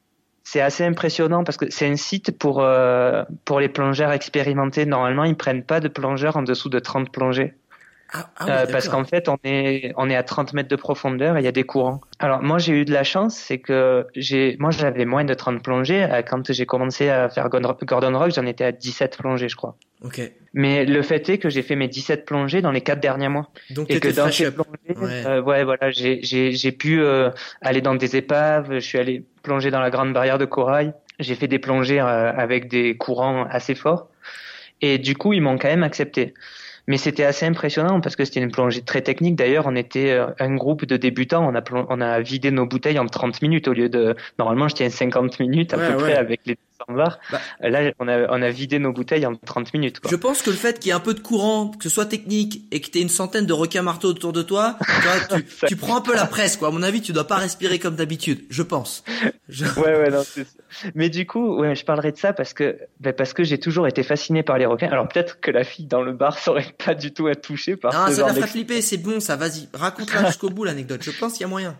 c'est assez impressionnant parce que c'est un site pour euh, pour les plongeurs expérimentés. Normalement, ils prennent pas de plongeurs en dessous de 30 plongées. Ah, ah euh, parce qu'en fait, on est on est à 30 mètres de profondeur et il y a des courants. Alors moi, j'ai eu de la chance, c'est que j'ai moi j'avais moins de 30 plongées euh, quand j'ai commencé à faire Gordon Rock, j'en étais à 17 plongées, je crois. Ok. Mais le fait est que j'ai fait mes 17 plongées dans les quatre derniers mois. Donc et que dans ces plongées, ouais. Euh, ouais. voilà, j'ai j'ai j'ai pu euh, aller dans des épaves, je suis allé plonger dans la grande barrière de corail. J'ai fait des plongées avec des courants assez forts. Et du coup, ils m'ont quand même accepté. Mais c'était assez impressionnant parce que c'était une plongée très technique. D'ailleurs, on était euh, un groupe de débutants. On a, on a vidé nos bouteilles en 30 minutes au lieu de, normalement, je tiens 50 minutes à peu près avec les Bah. Là, on a, on a vidé nos bouteilles en 30 minutes. Quoi. Je pense que le fait qu'il y ait un peu de courant, que ce soit technique et que tu aies une centaine de requins marteaux autour de toi, tu, tu, prends un peu la presse. quoi. À mon avis, tu dois pas respirer comme d'habitude, je pense. Ouais, ouais, non, c'est Mais du coup, ouais, je parlerai de ça parce que, ben parce que j'ai toujours été fasciné par les requins. Alors peut-être que la fille dans le bar saurait pas du tout être touchée par non, ça la fait flipper, c'est bon, ça, vas-y. Raconte-la jusqu'au bout, l'anecdote. Je pense qu'il y a moyen.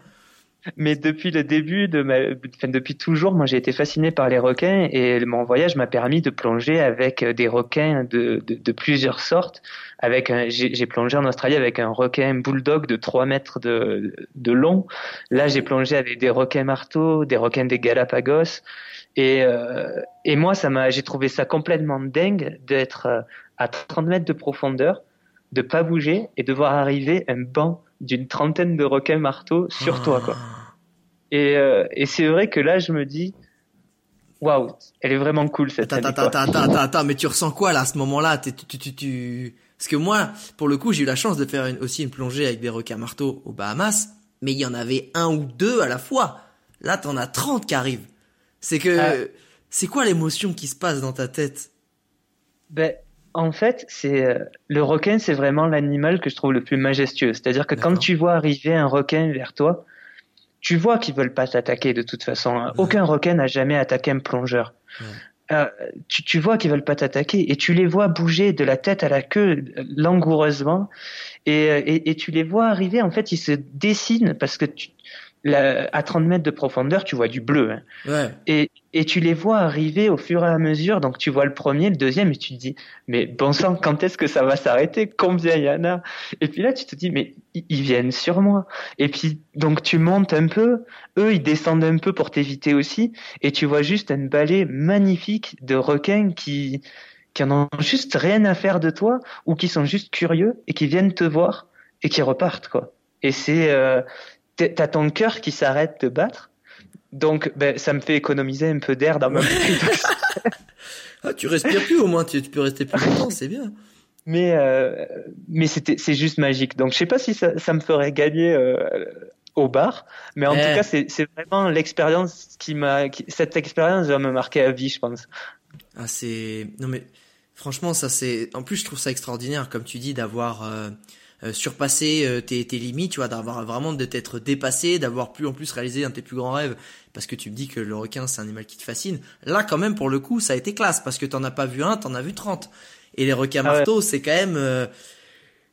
Mais depuis le début de ma, enfin, depuis toujours, moi j'ai été fasciné par les requins et mon voyage m'a permis de plonger avec des requins de, de, de plusieurs sortes. Avec j'ai plongé en Australie avec un requin bulldog de 3 mètres de, de long. Là j'ai plongé avec des requins marteaux, des requins des Galapagos. Et, euh, et moi ça m'a, j'ai trouvé ça complètement dingue d'être euh, à 30 mètres de profondeur, de pas bouger et de voir arriver un banc d'une trentaine de requins marteaux sur toi, quoi. Ah. Et, euh, et c'est vrai que là, je me dis, waouh, elle est vraiment cool cette attends, attends, attends, attends, attends, mais tu ressens quoi là à ce moment-là? Tu, tu, tu, tu, Parce que moi, pour le coup, j'ai eu la chance de faire une, aussi une plongée avec des requins marteaux aux Bahamas, mais il y en avait un ou deux à la fois. Là, t'en as 30 qui arrivent. C'est que, ah. c'est quoi l'émotion qui se passe dans ta tête? Ben, en fait, c'est euh, le requin, c'est vraiment l'animal que je trouve le plus majestueux. C'est-à-dire que quand tu vois arriver un requin vers toi, tu vois qu'ils veulent pas t'attaquer de toute façon. Aucun requin n'a jamais attaqué un plongeur. Euh, tu, tu, vois qu'ils veulent pas t'attaquer et tu les vois bouger de la tête à la queue langoureusement et, euh, et, et tu les vois arriver. En fait, ils se dessinent parce que tu, à 30 mètres de profondeur, tu vois du bleu. Hein. Ouais. Et, et tu les vois arriver au fur et à mesure. Donc tu vois le premier, le deuxième, et tu te dis, mais bon sang, quand est-ce que ça va s'arrêter? Combien il y en a? Et puis là, tu te dis, mais ils viennent sur moi. Et puis donc tu montes un peu, eux ils descendent un peu pour t'éviter aussi, et tu vois juste une balai magnifique de requins qui qui en ont juste rien à faire de toi ou qui sont juste curieux et qui viennent te voir et qui repartent quoi. Et c'est euh, t'as ton cœur qui s'arrête de battre. Donc, ben, ça me fait économiser un peu d'air dans ma ah, tu respires plus au moins, tu, peux rester plus longtemps, c'est bien. Mais euh, mais c'était c'est juste magique. Donc, je sais pas si ça, ça me ferait gagner euh, au bar, mais en tout cas, c'est c'est vraiment l'expérience qui m'a cette expérience va me marquer à vie, je pense. Ah, c'est non mais franchement, ça c'est en plus je trouve ça extraordinaire comme tu dis d'avoir euh, euh, surpasser euh, tes, tes, limites, tu vois, d'avoir vraiment de t'être dépassé, d'avoir plus en plus réalisé un de tes plus grands rêves, parce que tu me dis que le requin c'est un animal qui te fascine. Là, quand même, pour le coup, ça a été classe, parce que t'en as pas vu un, t'en as vu 30. Et les requins ah marteaux, c'est quand même, euh,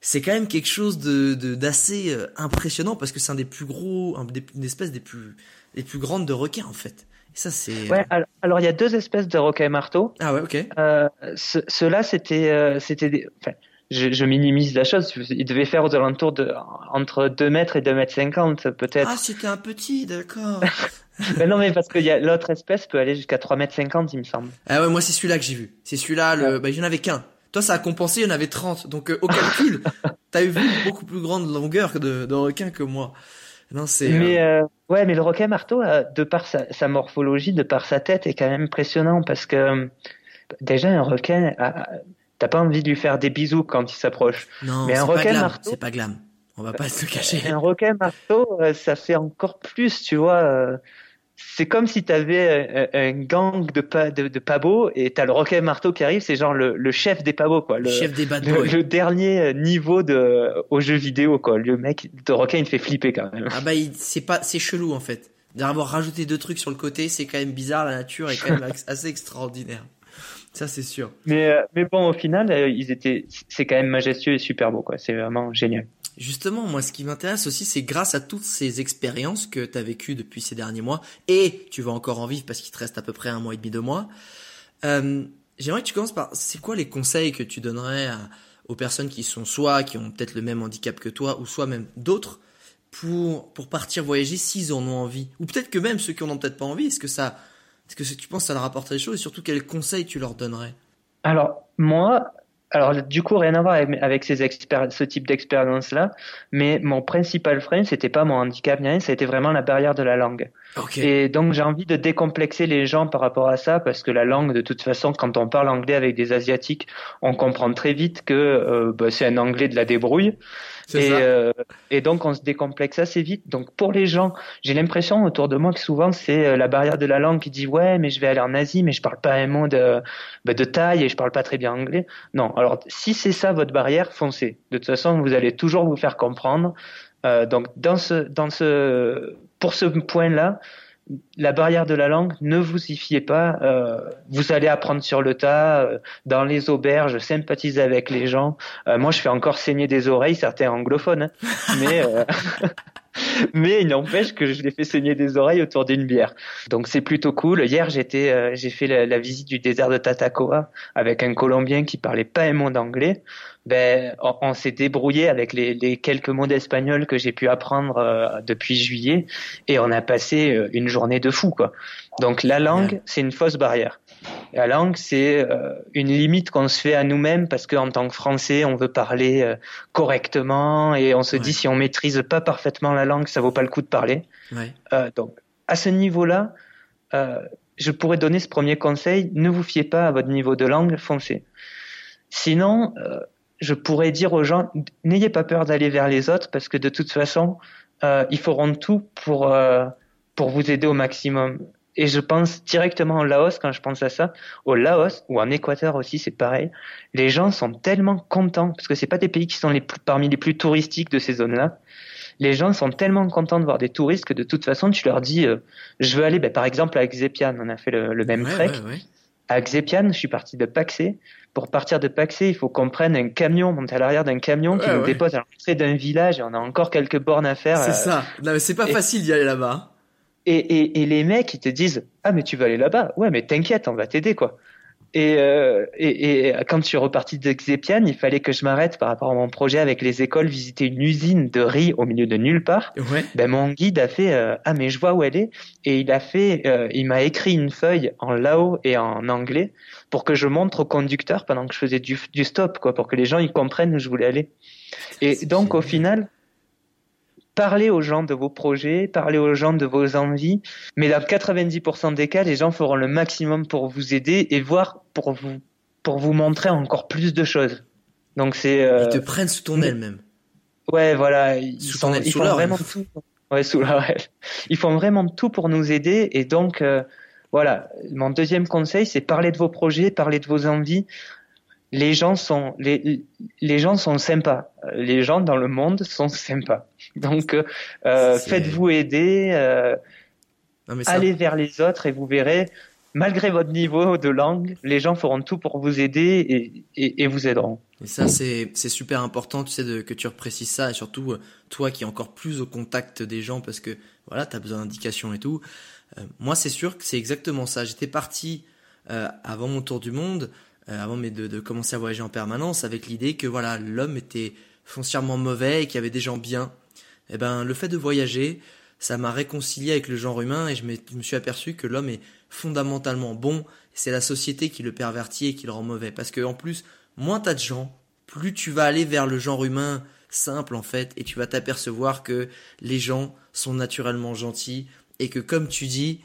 c'est quand même quelque chose de d'assez impressionnant, parce que c'est un des plus gros, un des, une espèce des plus, des plus grandes de requins en fait. Ça, c'est. Ouais, alors, il y a deux espèces de requins marteaux. Ah ouais, ok. Euh, Ceux-là, c'était, c'était des, enfin, je, je, minimise la chose. Il devait faire aux alentours de entre 2 mètres et 2 mètres 50 peut-être. Ah, c'était un petit, d'accord. mais non, mais parce que l'autre espèce peut aller jusqu'à 3 mètres 50, il me semble. Ah ouais, moi c'est celui-là que j'ai vu. C'est celui-là, le, bah, il y en avait qu'un. Toi, ça a compensé, il y en avait 30. Donc, euh, au calcul, t'as eu beaucoup plus grande longueur de, de requin que moi. Non, c'est. Mais euh, euh... ouais, mais le requin marteau, euh, de par sa, sa, morphologie, de par sa tête, est quand même impressionnant parce que déjà un requin, T'as pas envie de lui faire des bisous quand il s'approche. Non, mais un requin marteau, c'est pas glam. On va pas se cacher. Un requin marteau, euh, ça fait encore plus, tu vois. Euh, c'est comme si t'avais un, gang de, pa, de, de pabos et t'as le requin marteau qui arrive, c'est genre le, le, chef des pabos, quoi. Le, chef des bad boys. Le, dernier niveau de, au jeu vidéo, quoi. Le mec, le requin, il te fait flipper quand même. Ah bah, c'est pas, c'est chelou, en fait. D'avoir rajouté deux trucs sur le côté, c'est quand même bizarre, la nature est quand même assez extraordinaire. Ça, c'est sûr. Mais, euh, mais bon, au final, euh, ils étaient, c'est quand même majestueux et super beau, quoi. C'est vraiment génial. Justement, moi, ce qui m'intéresse aussi, c'est grâce à toutes ces expériences que tu as vécues depuis ces derniers mois, et tu vas encore en vivre parce qu'il te reste à peu près un mois et demi, deux mois. Euh, J'aimerais que tu commences par, c'est quoi les conseils que tu donnerais aux personnes qui sont soit qui ont peut-être le même handicap que toi, ou soit même d'autres, pour pour partir voyager s'ils en ont envie, ou peut-être que même ceux qui en ont peut-être pas envie, est-ce que ça est-ce que tu penses que ça leur apporterait des choses et surtout quels conseils tu leur donnerais? Alors moi, alors du coup rien à voir avec, ces ce type d'expérience là, mais mon principal frein c'était pas mon handicap ni rien, c'était vraiment la barrière de la langue. Et donc j'ai envie de décomplexer les gens par rapport à ça parce que la langue de toute façon quand on parle anglais avec des asiatiques, on comprend très vite que euh, bah, c'est un anglais de la débrouille. Et, euh, et, donc on se décomplexe assez vite. Donc pour les gens, j'ai l'impression autour de moi que souvent c'est euh, la barrière de la langue qui dit ouais mais je vais aller en Asie mais je parle pas un mot de, bah, de taille et je parle pas très bien anglais. Non, alors si c'est ça votre barrière, foncez. De toute façon vous allez toujours vous faire comprendre. Euh, donc dans ce, dans ce, pour ce point-là, la barrière de la langue, ne vous y fiez pas. Euh, vous allez apprendre sur le tas, euh, dans les auberges, sympathiser avec les gens. Euh, moi, je fais encore saigner des oreilles, certains anglophones, hein. mais mais il n'empêche que je les fais saigner des oreilles autour d'une bière. Donc c'est plutôt cool. Hier, j'étais, j'ai fait la, la, visite du désert de Tatacoa avec un Colombien qui parlait pas un mot d'anglais ben, on, s'est débrouillé avec les, les quelques mots d'espagnol que j'ai pu apprendre euh, depuis juillet et on a passé euh, une journée de fou quoi. Donc la langue, c'est une fausse barrière. La langue, c'est euh, une limite qu'on se fait à nous-mêmes parce qu'en tant que Français, on veut parler correctement et on se dit si on maîtrise pas parfaitement la langue, ça vaut pas le coup de parler. Ouais. donc à ce niveau-là, je pourrais donner ce premier conseil ne vous fiez pas à votre niveau de langue, foncez. Sinon, je pourrais dire aux gens, n'ayez pas peur d'aller vers les autres parce que de toute façon, euh, ils feront tout pour, euh, pour vous aider au maximum. Et je pense directement au Laos quand je pense à ça. Au Laos ou en Équateur aussi, c'est pareil. Les gens sont tellement contents parce que c'est pas des pays qui sont les plus, parmi les plus touristiques de ces zones-là. Les gens sont tellement contents de voir des touristes que de toute façon, tu leur dis, euh, je veux aller, ben, par exemple, à Xepian, on a fait le, même trek. À Xepian, je suis parti de Paxé pour partir de Paxé, il faut qu'on prenne un camion, monter à l'arrière d'un camion qui nous dépose à l'entrée d'un village et on a encore quelques bornes à faire. C'est euh, ça. Non, mais c'est pas facile d'y aller là-bas. Et, et, et, les mecs, ils te disent, ah, mais tu vas aller là-bas. Ouais, mais t'inquiète, on va t'aider, quoi. Et, euh, et, et, quand je suis reparti de Xepian, il fallait que je m'arrête par rapport à mon projet avec les écoles, visiter une usine de riz au milieu de nulle part. Ouais. Ben mon guide a fait euh, ah mais je vois où elle est et il a fait, euh, il m'a écrit une feuille en lao et en anglais pour que je montre au conducteur pendant que je faisais du, du stop quoi, pour que les gens ils comprennent où je voulais aller. Et donc au final, parlez aux gens de vos projets, parlez aux gens de vos envies, mais dans 90% des cas, les gens feront le maximum pour vous aider et voir pour vous pour vous montrer encore plus de choses. Donc c'est euh... ils te prennent sous ton aile même. Ouais, voilà, ils, sous sont, ils font vraiment tout. Ouais, sous la Ils font vraiment tout pour nous aider et donc euh, voilà, mon deuxième conseil, c'est parler de vos projets, parler de vos envies les gens sont les, les gens sont sympas. Les gens dans le monde sont sympas. Donc euh, faites-vous aider, euh, allez vers les autres et vous verrez. Malgré votre niveau de langue, les gens feront tout pour vous aider et, et, vous aideront. Et ça, c'est super important, tu sais, de, que tu reprécises ça, et surtout euh, toi qui es encore plus au contact des gens parce que voilà, tu as besoin d'indications et tout. Euh, moi, c'est sûr que c'est exactement ça. J'étais parti euh, avant mon tour du monde euh, avant mais de, de, commencer à voyager en permanence avec l'idée que voilà l'homme était foncièrement mauvais et qu'il y avait des gens bien. Et eh ben le fait de voyager, ça m'a réconcilié avec le genre humain et je je me suis aperçu que l'homme est fondamentalement bon. C'est la société qui le pervertit et qui le rend mauvais. Parce que en plus, moins t'as de gens, plus tu vas aller vers le genre humain simple en fait et tu vas t'apercevoir que les gens sont naturellement gentils et que comme tu dis,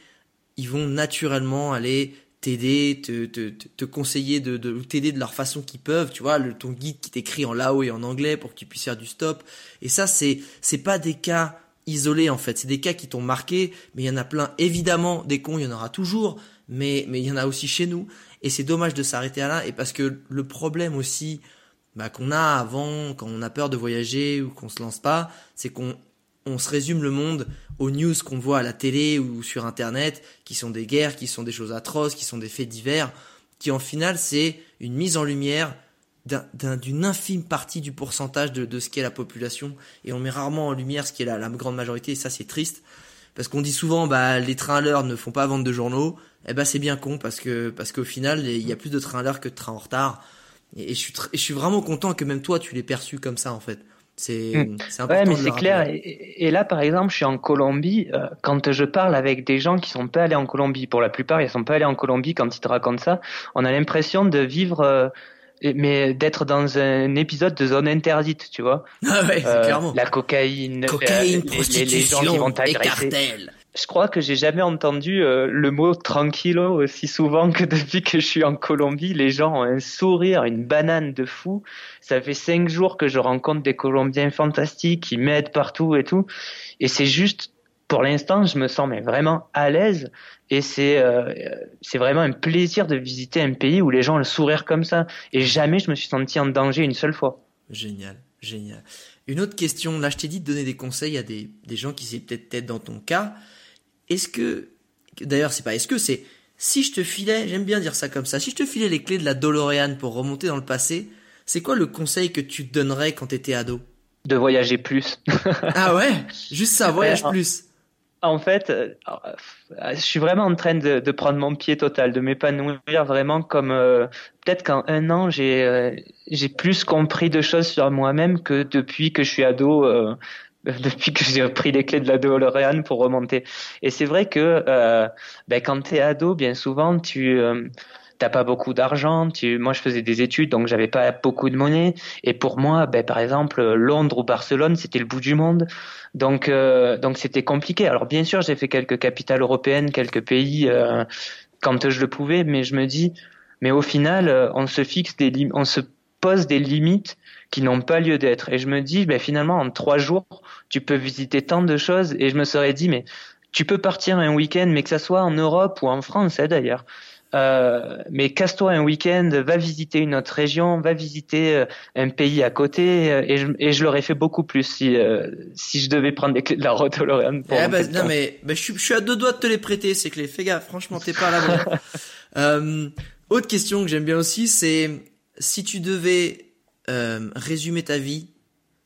ils vont naturellement aller t'aider, te, te, te, conseiller, de, de t'aider de leur façon qu'ils peuvent, tu vois, le, ton guide qui t'écrit en lao et en anglais pour que tu puisses faire du stop. Et ça, c'est, c'est pas des cas isolés en fait, c'est des cas qui t'ont marqué, mais il y en a plein. Évidemment, des cons, il y en aura toujours, mais, mais il y en a aussi chez nous. Et c'est dommage de s'arrêter à là, et parce que le problème aussi, bah, qu'on a avant, quand on a peur de voyager ou qu'on se lance pas, c'est qu'on on se résume le monde aux news qu'on voit à la télé ou sur Internet, qui sont des guerres, qui sont des choses atroces, qui sont des faits divers, qui en final c'est une mise en lumière d'une infime partie du pourcentage de, ce qu'est la population, et on met rarement en lumière ce qui est la, grande majorité, et ça c'est triste, parce qu'on dit souvent bah les trains à l'heure ne font pas vendre de journaux, et eh ben c'est bien con parce que parce qu'au final il y a plus de trains à l'heure que de trains en retard, et, je suis je suis vraiment content que même toi tu l'aies perçu comme ça en fait. C'est hmm. important. Ouais, mais c'est clair. Et, là, par exemple, je suis en Colombie. Euh, quand je parle avec des gens qui sont pas allés en Colombie, pour la plupart, ils sont pas allés en Colombie. Quand ils te racontent ça, on a l'impression de vivre. Euh, mais d'être dans un épisode de zone interdite, tu vois. Ah ouais, euh, clairement. La cocaïne, cocaïne, prostitution, les, gens qui vont t'agresser. Je crois que j'ai jamais entendu euh, le mot tranquillo aussi souvent que depuis que je suis en Colombie. Les gens ont un sourire, une banane de fou. Ça fait cinq jours que je rencontre des Colombiens fantastiques qui m'aident partout et tout. Et c'est juste, pour l'instant, je me sens mais vraiment à l'aise. Et c'est euh, vraiment un plaisir de visiter un pays où les gens ont le sourire comme ça. Et jamais je me suis senti en danger une seule fois. Génial, génial. Une autre question, là je t'ai dit de donner des conseils à des, des gens qui c'est peut-être dans ton cas. Est-ce que, d'ailleurs, c'est pas est-ce que, c'est si je te filais, j'aime bien dire ça comme ça, si je te filais les clés de la DeLorean pour remonter dans le passé, c'est quoi le conseil que tu te donnerais quand t'étais ado? De voyager plus. ah ouais? Juste ça, voyage plus. En fait, euh, je suis vraiment en train de, prendre mon pied total, de m'épanouir vraiment comme euh, peut-être qu'en un an j'ai euh, j'ai plus compris de choses sur moi-même que depuis que je suis ado. depuis que j'ai pris les clés de la DeLorean pour remonter. Et c'est vrai que euh, ben, quand tu es ado, bien souvent, tu euh, t'as pas beaucoup d'argent. Tu, moi, je faisais des études, donc j'avais pas beaucoup de monnaie. Et pour moi, ben, par exemple, Londres ou Barcelone, c'était le bout du monde. Donc, euh, donc c'était compliqué. Alors, bien sûr, j'ai fait quelques capitales européennes, quelques pays euh, quand je le pouvais, mais je me dis, mais au final, on se fixe des, se pose des limites qui n'ont pas lieu d'être. Et je me dis, ben, finalement, en trois jours, tu peux visiter tant de choses. Et je me serais dit, mais tu peux partir un week-end, mais que ça soit en Europe ou en France, hein, d'ailleurs. Euh, mais casse-toi un week-end, va visiter une autre région, va visiter euh, un pays à côté, euh, et je, et je l'aurais fait beaucoup plus si si je devais prendre des clés de la route Lorraine. Eh ben, non mais ben, je, suis à deux doigts de te les prêter ces clés. Fais gaffe, franchement t'es pas à la bonne. autre question que j'aime bien aussi, c'est si tu devais euh, résumer ta vie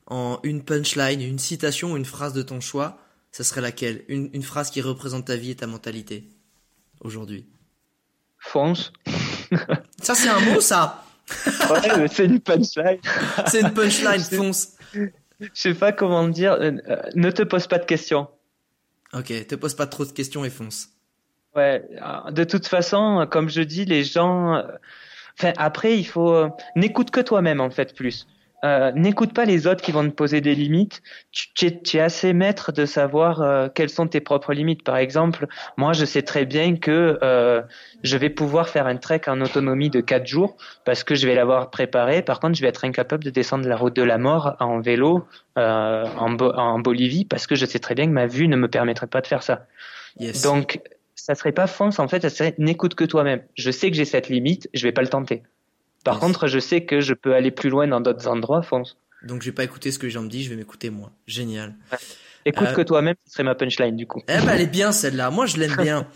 en une punchline, une citation ou une phrase de ton choix, ça serait laquelle? Une, une phrase qui représente ta vie et ta mentalité aujourd'hui Fonce. ça c'est un mot ça? Ouais, c'est une punchline. c'est une punchline, fonce. Je sais pas comment dire. Euh, euh, ne te pose pas de questions. Ok, te pose pas trop de questions et fonce. Ouais, de toute façon, comme je dis, les gens Enfin, après, il faut euh, n'écoute que toi-même en fait plus. Euh, n'écoute pas les autres qui vont te poser des limites. Tu, tu, es, assez maître de savoir euh, quelles sont tes propres limites. Par exemple, moi, je sais très bien que euh, je vais pouvoir faire un trek en autonomie de quatre jours parce que je vais l'avoir préparé. Par contre, je vais être incapable de descendre la route de la mort en vélo euh, en, en, Bolivie parce que je sais très bien que ma vue ne me permettrait pas de faire ça. Yes. Donc, ça serait pas fonce en fait, ça serait n'écoute que toi-même. Je sais que j'ai cette limite, je vais pas le tenter. Par contre, je sais que je peux aller plus loin dans d'autres endroits, fonce. Donc je vais pas écouter ce que les gens me disent, je vais m'écouter moi. Génial. Écoute euh, que toi-même, ce serait ma punchline du coup. Eh ben elle est bien celle-là. Moi je l'aime bien.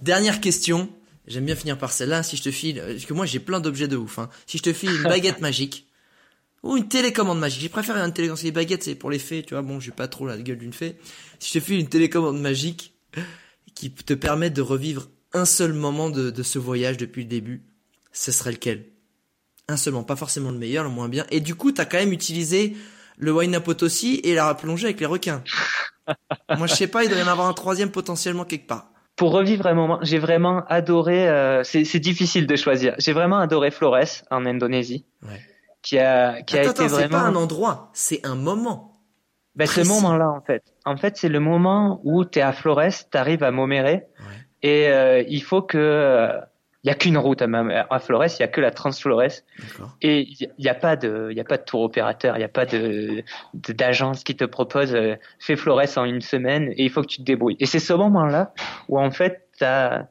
Dernière question. J'aime bien finir par celle-là. Si je te file, parce que moi j'ai plein d'objets de ouf. Hein. Si je te file une baguette magique ou une télécommande magique, j'ai préféré une télécommande. Les baguettes c'est pour les fées, tu vois. Bon, j'ai pas trop la gueule d'une fée. Si je te file une télécommande magique, qui te permet de revivre un seul moment de, de ce voyage depuis le début, ce serait lequel? Un seul moment, pas forcément le meilleur, le moins bien. Et du coup, t'as quand même utilisé le Wayne aussi et la plongée avec les requins. Moi, je sais pas, il devrait y en avoir un troisième potentiellement quelque part. Pour revivre un moment, j'ai vraiment adoré. Euh, c'est difficile de choisir. J'ai vraiment adoré Flores en Indonésie, ouais. qui a qui a été vraiment. C'est pas un endroit, c'est un moment. Ben, ce moment-là, en fait. En fait, c'est le moment où tu es à Flores, tu arrives à Moméré, et euh, il faut que... Il euh, y a qu'une route à, à Flores, il y a que la Transflores, et il n'y a pas de, il y a pas de tour opérateur, il n'y a pas de d'agence qui te propose euh, fais Flores en une semaine et il faut que tu te débrouilles. Et c'est ce moment-là où en fait tu as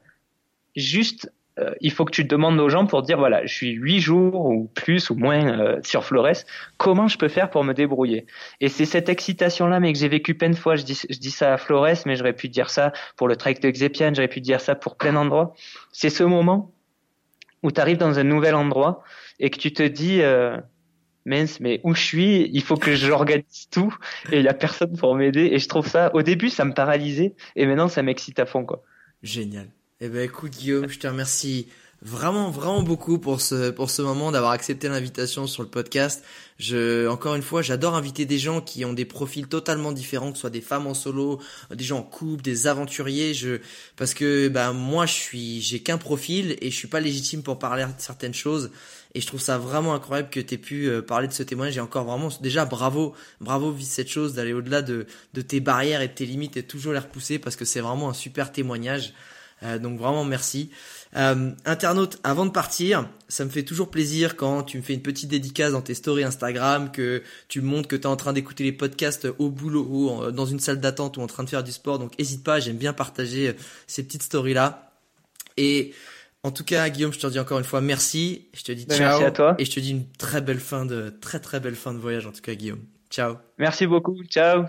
juste euh, il faut que tu demandes aux gens pour dire voilà, je suis huit jours ou plus ou moins euh, sur Flores, comment je peux faire pour me débrouiller? Et c'est cette excitation là, mais que j'ai vécu plein de fois. Je dis, je dis ça à Flores, mais j'aurais pu dire ça pour le trek de Xepian, j'aurais pu dire ça pour plein d'endroits. C'est ce moment où tu arrives dans un nouvel endroit et que tu te dis euh, mince, mais où je suis, il faut que j'organise tout et il y a personne pour m'aider. Et je trouve ça, au début, ça me paralysait et maintenant ça m'excite à fond quoi. Génial. Eh ben écoute Guillaume, je te remercie vraiment, vraiment beaucoup pour ce, pour ce moment, d'avoir accepté l'invitation sur le podcast. Je, encore une fois, j'adore inviter des gens qui ont des profils totalement différents, que ce soit des femmes en solo, des gens en couple, des aventuriers. Je, parce que, bah, moi, je suis, j'ai qu'un profil et je suis pas légitime pour parler de certaines choses. Et je trouve ça vraiment incroyable que tu aies pu euh, parler de ce témoignage. Et encore vraiment, déjà, bravo, bravo, vis cette chose d'aller au-delà de, de tes barrières et de tes limites et toujours les repousser parce que c'est vraiment un super témoignage. Euh, donc vraiment merci. Euh, internaute, avant de partir, ça me fait toujours plaisir quand tu me fais une petite dédicace dans tes stories Instagram, que tu me montres que tu es en train d'écouter les podcasts au boulot ou dans une salle d'attente ou en train de faire du sport. Donc n'hésite pas, j'aime bien partager euh, ces petites stories-là. Et en tout cas, Guillaume, je te dis encore une fois merci. Je te dis ciao. Merci à toi. Et je te dis une très belle fin de, très très belle fin de voyage en tout cas, Guillaume. Ciao. Merci beaucoup. Ciao.